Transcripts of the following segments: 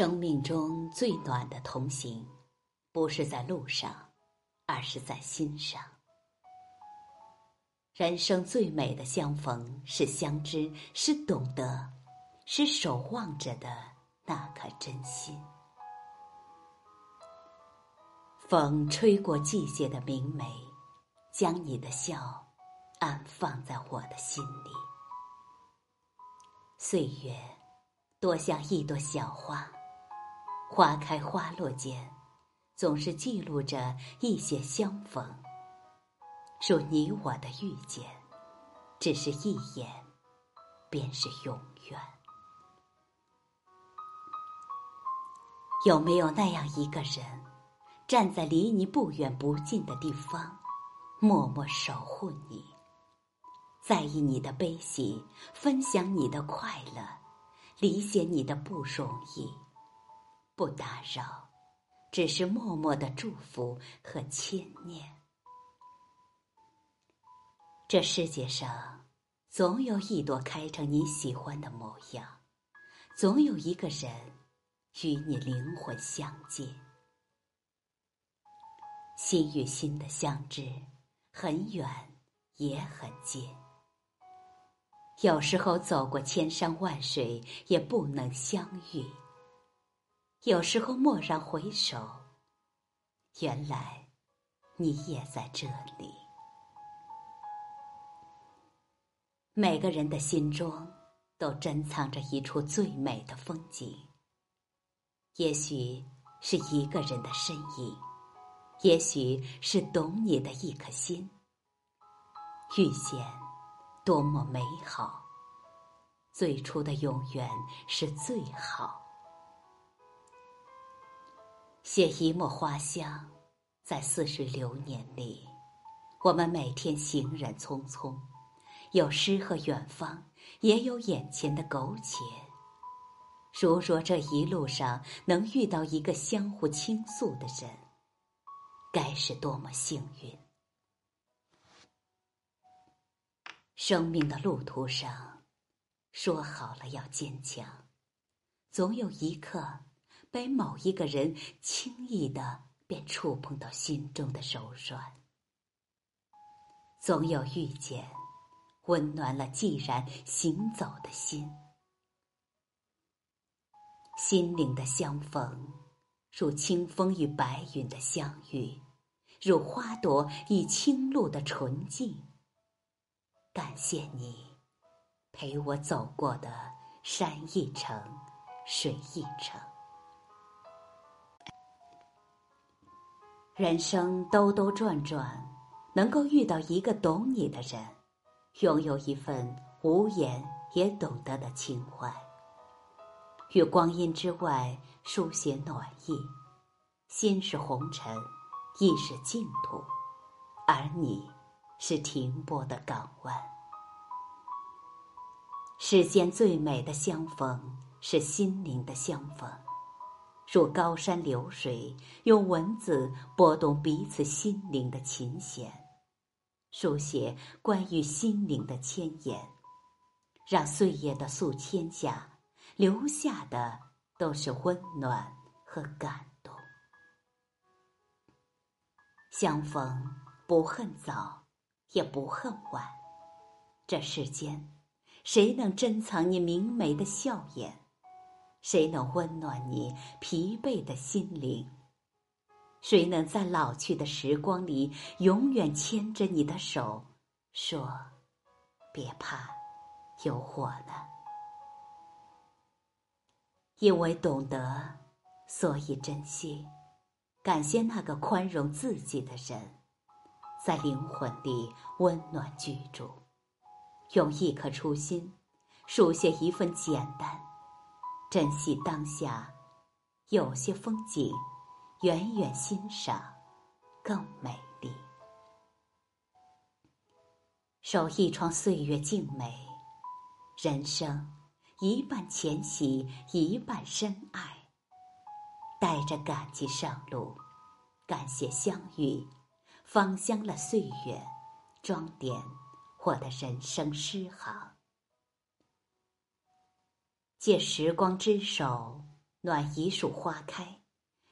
生命中最暖的同行，不是在路上，而是在心上。人生最美的相逢，是相知，是懂得，是守望着的那颗真心。风吹过季节的明媚，将你的笑安放在我的心里。岁月，多像一朵小花。花开花落间，总是记录着一些相逢。说你我的遇见，只是一眼，便是永远。有没有那样一个人，站在离你不远不近的地方，默默守护你，在意你的悲喜，分享你的快乐，理解你的不容易？不打扰，只是默默的祝福和牵念。这世界上，总有一朵开成你喜欢的模样，总有一个人与你灵魂相接。心与心的相知，很远也很近。有时候走过千山万水，也不能相遇。有时候蓦然回首，原来你也在这里。每个人的心中都珍藏着一处最美的风景，也许是一个人的身影，也许是懂你的一颗心。遇见多么美好，最初的永远是最好。写一抹花香，在似水流年里，我们每天行人匆匆，有诗和远方，也有眼前的苟且。如若这一路上能遇到一个相互倾诉的人，该是多么幸运！生命的路途上，说好了要坚强，总有一刻。被某一个人轻易的便触碰到心中的柔软，总有遇见，温暖了既然行走的心。心灵的相逢，如清风与白云的相遇，如花朵与青露的纯净。感谢你，陪我走过的山一程，水一程。人生兜兜转转，能够遇到一个懂你的人，拥有一份无言也懂得的情怀，与光阴之外书写暖意。心是红尘，意是净土，而你是停泊的港湾。世间最美的相逢，是心灵的相逢。如高山流水，用文字拨动彼此心灵的琴弦，书写关于心灵的千言，让岁月的诉天下，留下的都是温暖和感动。相逢不恨早，也不恨晚。这世间，谁能珍藏你明媚的笑颜？谁能温暖你疲惫的心灵？谁能在老去的时光里永远牵着你的手，说：“别怕，有我呢。”因为懂得，所以珍惜。感谢那个宽容自己的人，在灵魂里温暖居住，用一颗初心，书写一份简单。珍惜当下，有些风景，远远欣赏，更美丽。守一窗岁月静美，人生一半浅喜，一半深爱。带着感激上路，感谢相遇，芳香了岁月，装点我的人生诗行。借时光之手，暖一束花开，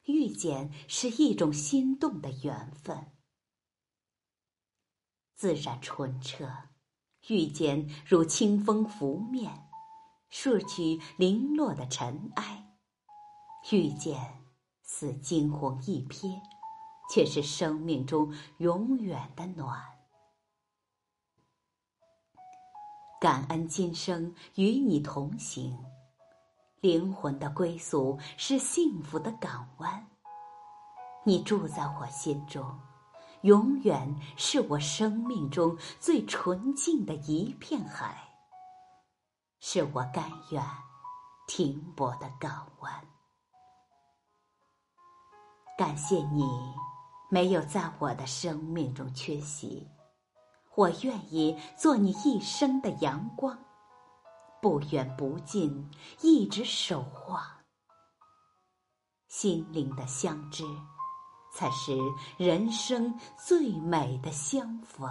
遇见是一种心动的缘分。自然纯澈，遇见如清风拂面，拭去零落的尘埃。遇见似惊鸿一瞥，却是生命中永远的暖。感恩今生与你同行，灵魂的归宿是幸福的港湾。你住在我心中。永远是我生命中最纯净的一片海，是我甘愿停泊的港湾。感谢你没有在我的生命中缺席，我愿意做你一生的阳光，不远不近，一直守望，心灵的相知。才是人生最美的相逢。